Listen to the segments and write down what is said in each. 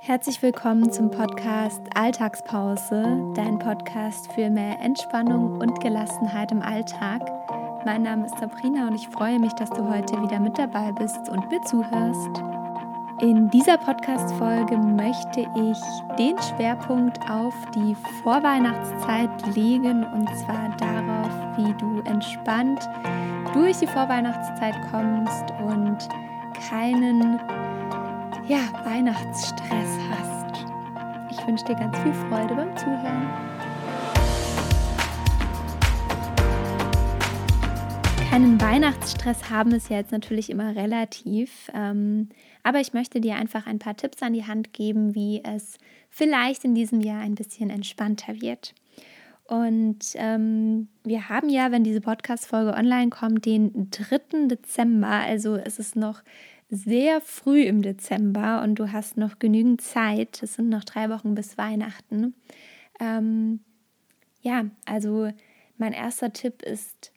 Herzlich willkommen zum Podcast Alltagspause, dein Podcast für mehr Entspannung und Gelassenheit im Alltag. Mein Name ist Sabrina und ich freue mich, dass du heute wieder mit dabei bist und mir zuhörst. In dieser Podcast-Folge möchte ich den Schwerpunkt auf die Vorweihnachtszeit legen und zwar darauf, wie du entspannt durch die Vorweihnachtszeit kommst und keinen ja, Weihnachtsstress hast. Ich wünsche dir ganz viel Freude beim Zuhören. Keinen Weihnachtsstress haben ist ja jetzt natürlich immer relativ, ähm, aber ich möchte dir einfach ein paar Tipps an die Hand geben, wie es vielleicht in diesem Jahr ein bisschen entspannter wird. Und ähm, wir haben ja, wenn diese Podcast-Folge online kommt, den 3. Dezember. Also es ist noch sehr früh im Dezember und du hast noch genügend Zeit. Es sind noch drei Wochen bis Weihnachten. Ähm, ja, also mein erster Tipp ist,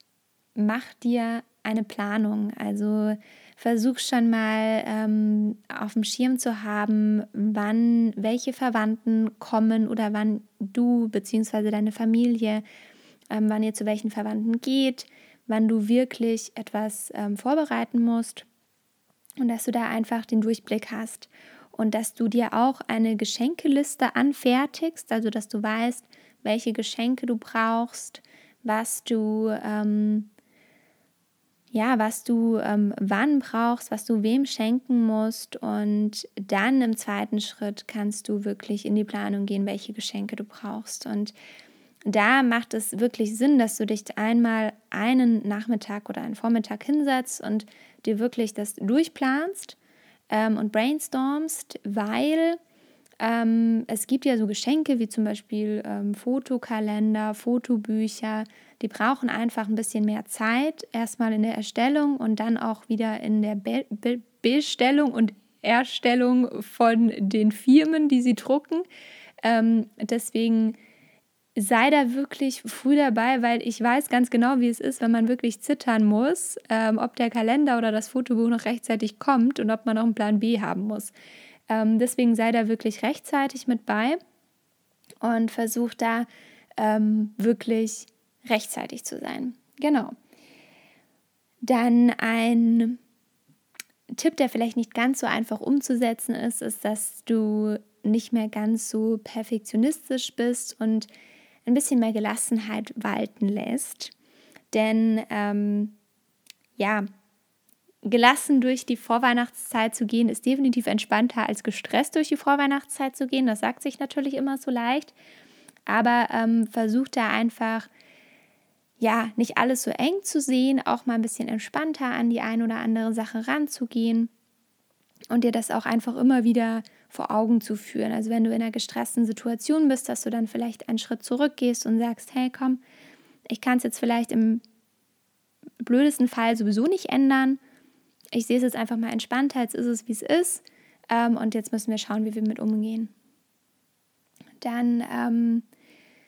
mach dir eine Planung. Also versuch schon mal ähm, auf dem Schirm zu haben, wann welche Verwandten kommen oder wann du bzw. deine Familie, ähm, wann ihr zu welchen Verwandten geht, wann du wirklich etwas ähm, vorbereiten musst und dass du da einfach den Durchblick hast. Und dass du dir auch eine Geschenkeliste anfertigst, also dass du weißt, welche Geschenke du brauchst, was du ähm, ja, was du ähm, wann brauchst, was du wem schenken musst. Und dann im zweiten Schritt kannst du wirklich in die Planung gehen, welche Geschenke du brauchst. Und da macht es wirklich Sinn, dass du dich einmal einen Nachmittag oder einen Vormittag hinsetzt und dir wirklich das durchplanst ähm, und brainstormst, weil ähm, es gibt ja so Geschenke wie zum Beispiel ähm, Fotokalender, Fotobücher, die brauchen einfach ein bisschen mehr Zeit, erstmal in der Erstellung und dann auch wieder in der Be Be Bestellung und Erstellung von den Firmen, die sie drucken. Ähm, deswegen sei da wirklich früh dabei, weil ich weiß ganz genau, wie es ist, wenn man wirklich zittern muss, ähm, ob der Kalender oder das Fotobuch noch rechtzeitig kommt und ob man noch einen Plan B haben muss. Ähm, deswegen sei da wirklich rechtzeitig mit bei und versuch da ähm, wirklich rechtzeitig zu sein. Genau. Dann ein Tipp, der vielleicht nicht ganz so einfach umzusetzen ist, ist, dass du nicht mehr ganz so perfektionistisch bist und ein bisschen mehr Gelassenheit walten lässt. Denn ähm, ja, gelassen durch die Vorweihnachtszeit zu gehen, ist definitiv entspannter als gestresst durch die Vorweihnachtszeit zu gehen. Das sagt sich natürlich immer so leicht. Aber ähm, versucht da einfach, ja, nicht alles so eng zu sehen, auch mal ein bisschen entspannter an die eine oder andere Sache ranzugehen und dir das auch einfach immer wieder vor Augen zu führen. Also wenn du in einer gestressten Situation bist, dass du dann vielleicht einen Schritt zurückgehst und sagst, hey komm, ich kann es jetzt vielleicht im blödesten Fall sowieso nicht ändern. Ich sehe es jetzt einfach mal entspannter, jetzt ist es, wie es ist. Ähm, und jetzt müssen wir schauen, wie wir mit umgehen. Dann ähm,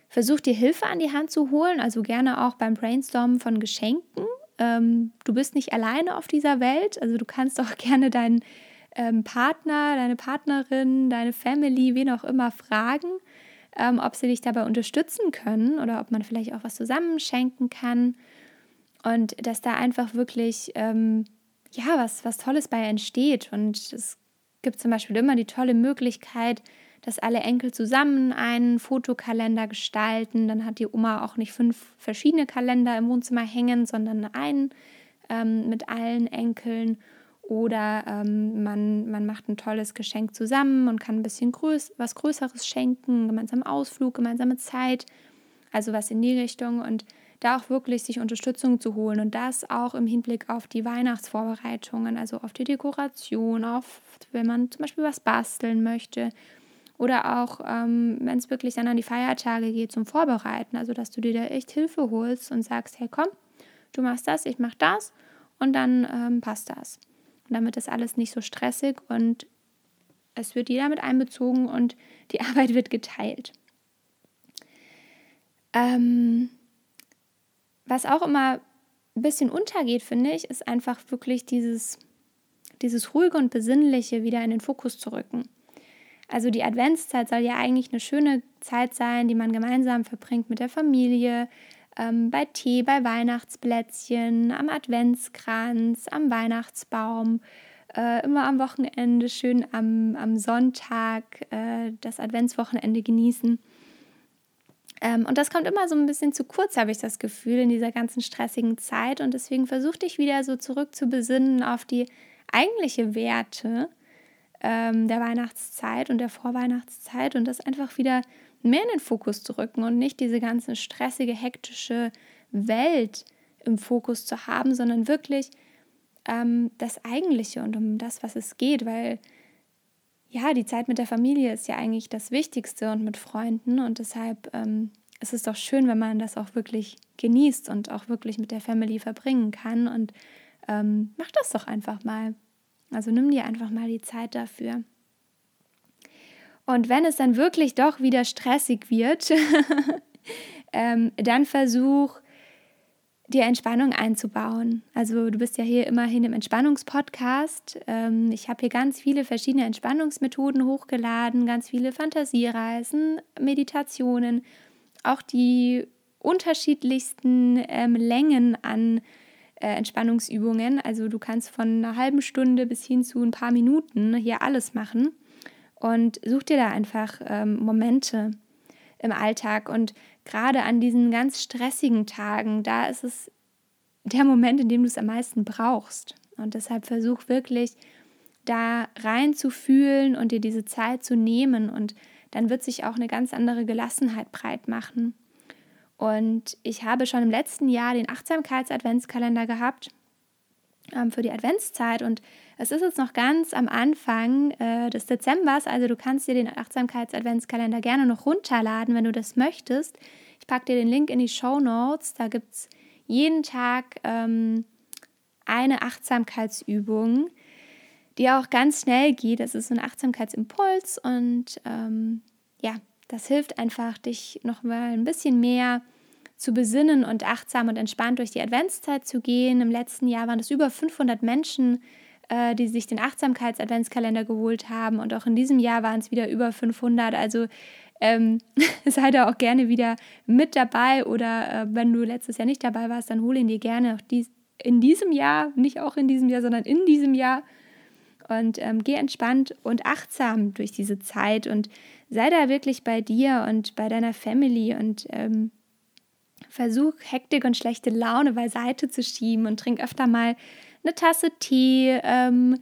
versuch dir Hilfe an die Hand zu holen, also gerne auch beim Brainstormen von Geschenken. Ähm, du bist nicht alleine auf dieser Welt, also du kannst auch gerne deinen ähm, Partner, deine Partnerin, deine Family, wen auch immer fragen, ähm, ob sie dich dabei unterstützen können oder ob man vielleicht auch was zusammenschenken kann. Und dass da einfach wirklich ähm, ja was, was Tolles bei entsteht. Und es gibt zum Beispiel immer die tolle Möglichkeit, dass alle Enkel zusammen einen Fotokalender gestalten. Dann hat die Oma auch nicht fünf verschiedene Kalender im Wohnzimmer hängen, sondern einen ähm, mit allen Enkeln. Oder ähm, man, man macht ein tolles Geschenk zusammen und kann ein bisschen größ was Größeres schenken, gemeinsam Ausflug, gemeinsame Zeit, also was in die Richtung. Und da auch wirklich sich Unterstützung zu holen und das auch im Hinblick auf die Weihnachtsvorbereitungen, also auf die Dekoration, auf wenn man zum Beispiel was basteln möchte. Oder auch ähm, wenn es wirklich dann an die Feiertage geht zum Vorbereiten, also dass du dir da echt Hilfe holst und sagst, hey komm, du machst das, ich mach das und dann ähm, passt das damit ist alles nicht so stressig und es wird jeder mit einbezogen und die Arbeit wird geteilt. Ähm, was auch immer ein bisschen untergeht, finde ich, ist einfach wirklich dieses, dieses ruhige und besinnliche wieder in den Fokus zu rücken. Also die Adventszeit soll ja eigentlich eine schöne Zeit sein, die man gemeinsam verbringt mit der Familie, ähm, bei Tee, bei Weihnachtsplätzchen, am Adventskranz, am Weihnachtsbaum, äh, immer am Wochenende, schön am, am Sonntag äh, das Adventswochenende genießen. Ähm, und das kommt immer so ein bisschen zu kurz, habe ich das Gefühl, in dieser ganzen stressigen Zeit. Und deswegen versuche dich wieder so zurück zu besinnen auf die eigentliche Werte ähm, der Weihnachtszeit und der Vorweihnachtszeit und das einfach wieder mehr in den Fokus zu rücken und nicht diese ganze stressige, hektische Welt im Fokus zu haben, sondern wirklich ähm, das Eigentliche und um das, was es geht, weil ja, die Zeit mit der Familie ist ja eigentlich das Wichtigste und mit Freunden und deshalb ähm, ist es doch schön, wenn man das auch wirklich genießt und auch wirklich mit der Family verbringen kann und ähm, mach das doch einfach mal. Also nimm dir einfach mal die Zeit dafür. Und wenn es dann wirklich doch wieder stressig wird, ähm, dann versuch dir Entspannung einzubauen. Also du bist ja hier immerhin im Entspannungspodcast. Ähm, ich habe hier ganz viele verschiedene Entspannungsmethoden hochgeladen, ganz viele Fantasiereisen, Meditationen, auch die unterschiedlichsten ähm, Längen an äh, Entspannungsübungen. Also du kannst von einer halben Stunde bis hin zu ein paar Minuten hier alles machen und such dir da einfach ähm, Momente im Alltag. Und gerade an diesen ganz stressigen Tagen, da ist es der Moment, in dem du es am meisten brauchst. Und deshalb versuch wirklich da rein zu fühlen und dir diese Zeit zu nehmen. Und dann wird sich auch eine ganz andere Gelassenheit breit machen. Und ich habe schon im letzten Jahr den Achtsamkeits-Adventskalender gehabt ähm, für die Adventszeit. Und es ist jetzt noch ganz am Anfang äh, des Dezembers. Also du kannst dir den Achtsamkeits-Adventskalender gerne noch runterladen, wenn du das möchtest. Ich packe dir den Link in die Show Notes. Da gibt es jeden Tag ähm, eine Achtsamkeitsübung, die auch ganz schnell geht. Das ist so ein Achtsamkeitsimpuls und ähm, ja, das hilft einfach, dich noch mal ein bisschen mehr zu besinnen und achtsam und entspannt durch die Adventszeit zu gehen. Im letzten Jahr waren es über 500 Menschen, äh, die sich den Achtsamkeits-Adventskalender geholt haben. Und auch in diesem Jahr waren es wieder über 500. Also ähm, sei da auch gerne wieder mit dabei. Oder äh, wenn du letztes Jahr nicht dabei warst, dann hol ihn dir gerne auch dies, in diesem Jahr, nicht auch in diesem Jahr, sondern in diesem Jahr. Und ähm, geh entspannt und achtsam durch diese Zeit. Und sei da wirklich bei dir und bei deiner Family. Und ähm, versuch Hektik und schlechte Laune beiseite zu schieben und trink öfter mal eine Tasse Tee, ähm,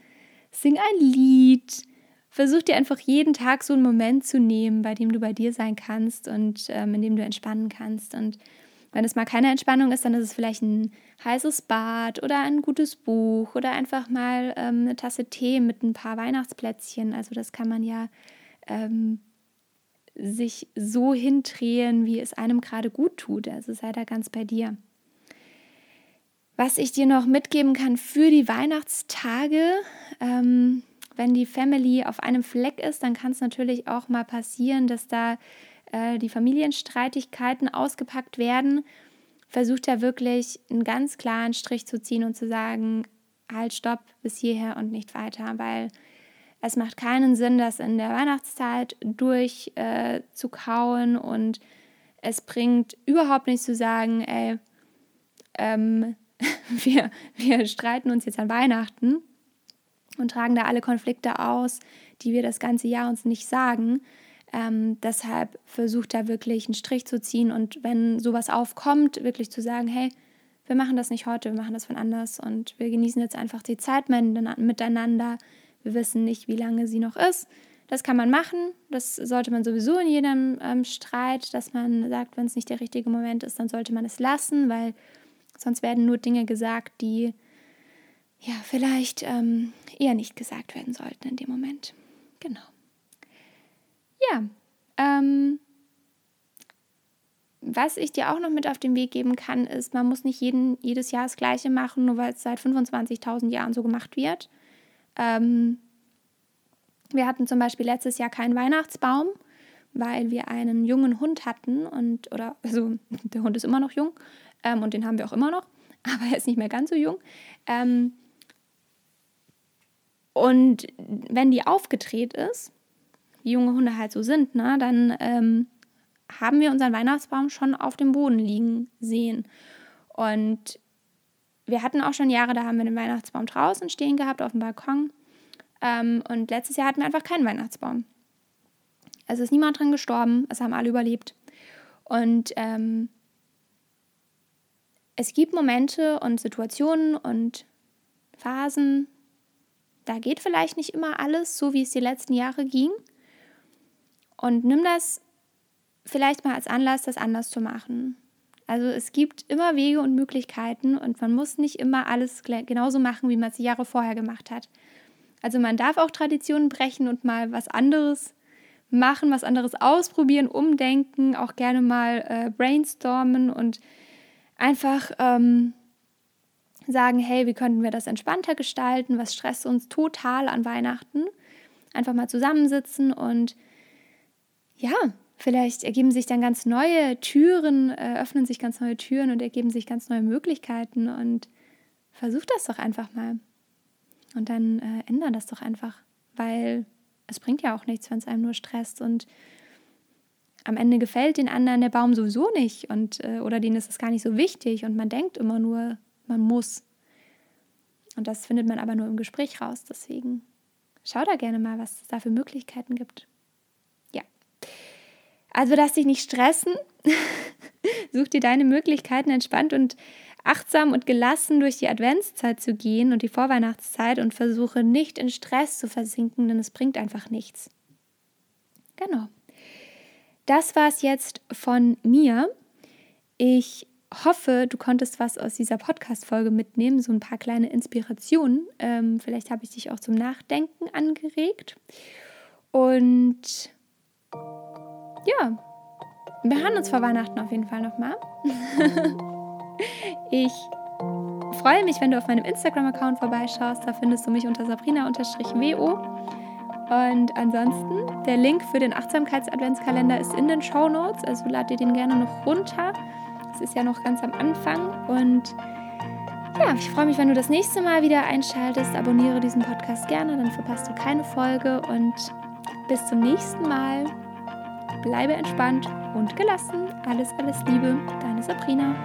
sing ein Lied. Versuch dir einfach jeden Tag so einen Moment zu nehmen, bei dem du bei dir sein kannst und ähm, in dem du entspannen kannst. Und wenn es mal keine Entspannung ist, dann ist es vielleicht ein heißes Bad oder ein gutes Buch oder einfach mal ähm, eine Tasse Tee mit ein paar Weihnachtsplätzchen. Also das kann man ja ähm, sich so hindrehen, wie es einem gerade gut tut. Also sei da ganz bei dir. Was ich dir noch mitgeben kann für die Weihnachtstage, ähm, wenn die Family auf einem Fleck ist, dann kann es natürlich auch mal passieren, dass da äh, die Familienstreitigkeiten ausgepackt werden. Versucht da wirklich einen ganz klaren Strich zu ziehen und zu sagen, halt, stopp, bis hierher und nicht weiter, weil es macht keinen Sinn, das in der Weihnachtszeit durchzukauen äh, und es bringt überhaupt nichts zu sagen, ey, ähm, wir, wir streiten uns jetzt an Weihnachten und tragen da alle Konflikte aus, die wir das ganze Jahr uns nicht sagen. Ähm, deshalb versucht da wirklich einen Strich zu ziehen und wenn sowas aufkommt, wirklich zu sagen, hey, wir machen das nicht heute, wir machen das von anders und wir genießen jetzt einfach die Zeit miteinander. Wir wissen nicht, wie lange sie noch ist. Das kann man machen. Das sollte man sowieso in jedem ähm, Streit, dass man sagt, wenn es nicht der richtige Moment ist, dann sollte man es lassen, weil sonst werden nur Dinge gesagt, die ja vielleicht ähm, eher nicht gesagt werden sollten in dem Moment. Genau. Ja, ähm, was ich dir auch noch mit auf den Weg geben kann, ist, man muss nicht jeden, jedes Jahr das Gleiche machen, nur weil es seit 25.000 Jahren so gemacht wird. Ähm, wir hatten zum Beispiel letztes Jahr keinen Weihnachtsbaum, weil wir einen jungen Hund hatten und oder also der Hund ist immer noch jung ähm, und den haben wir auch immer noch, aber er ist nicht mehr ganz so jung. Ähm, und wenn die aufgedreht ist, wie junge Hunde halt so sind, ne, dann ähm, haben wir unseren Weihnachtsbaum schon auf dem Boden liegen sehen. Und wir hatten auch schon Jahre, da haben wir den Weihnachtsbaum draußen stehen gehabt auf dem Balkon. Ähm, und letztes Jahr hatten wir einfach keinen Weihnachtsbaum. Also ist niemand dran gestorben, es haben alle überlebt. Und ähm, es gibt Momente und Situationen und Phasen, da geht vielleicht nicht immer alles so, wie es die letzten Jahre ging. Und nimm das vielleicht mal als Anlass, das anders zu machen. Also es gibt immer Wege und Möglichkeiten und man muss nicht immer alles genauso machen, wie man es Jahre vorher gemacht hat. Also man darf auch Traditionen brechen und mal was anderes machen, was anderes ausprobieren, umdenken, auch gerne mal äh, brainstormen und einfach ähm, sagen, hey, wie könnten wir das entspannter gestalten? Was stresst uns total an Weihnachten? Einfach mal zusammensitzen und ja, vielleicht ergeben sich dann ganz neue Türen, äh, öffnen sich ganz neue Türen und ergeben sich ganz neue Möglichkeiten und versuch das doch einfach mal. Und dann äh, ändern das doch einfach, weil es bringt ja auch nichts, wenn es einem nur stresst und am Ende gefällt den anderen der Baum sowieso nicht und äh, oder denen ist es gar nicht so wichtig und man denkt immer nur, man muss. Und das findet man aber nur im Gespräch raus. Deswegen schau da gerne mal, was es da für Möglichkeiten gibt. Also lass dich nicht stressen. Such dir deine Möglichkeiten, entspannt und achtsam und gelassen durch die Adventszeit zu gehen und die Vorweihnachtszeit und versuche nicht in Stress zu versinken, denn es bringt einfach nichts. Genau. Das war es jetzt von mir. Ich hoffe, du konntest was aus dieser Podcast-Folge mitnehmen, so ein paar kleine Inspirationen. Ähm, vielleicht habe ich dich auch zum Nachdenken angeregt. Und ja, wir hören uns vor Weihnachten auf jeden Fall nochmal. ich freue mich, wenn du auf meinem Instagram-Account vorbeischaust. Da findest du mich unter sabrina-wo. Und ansonsten, der Link für den Achtsamkeits-Adventskalender ist in den Show Notes. Also lad dir den gerne noch runter. Es ist ja noch ganz am Anfang. Und ja, ich freue mich, wenn du das nächste Mal wieder einschaltest. Abonniere diesen Podcast gerne, dann verpasst du keine Folge. Und bis zum nächsten Mal bleibe entspannt und gelassen. Alles, alles Liebe, deine Sabrina.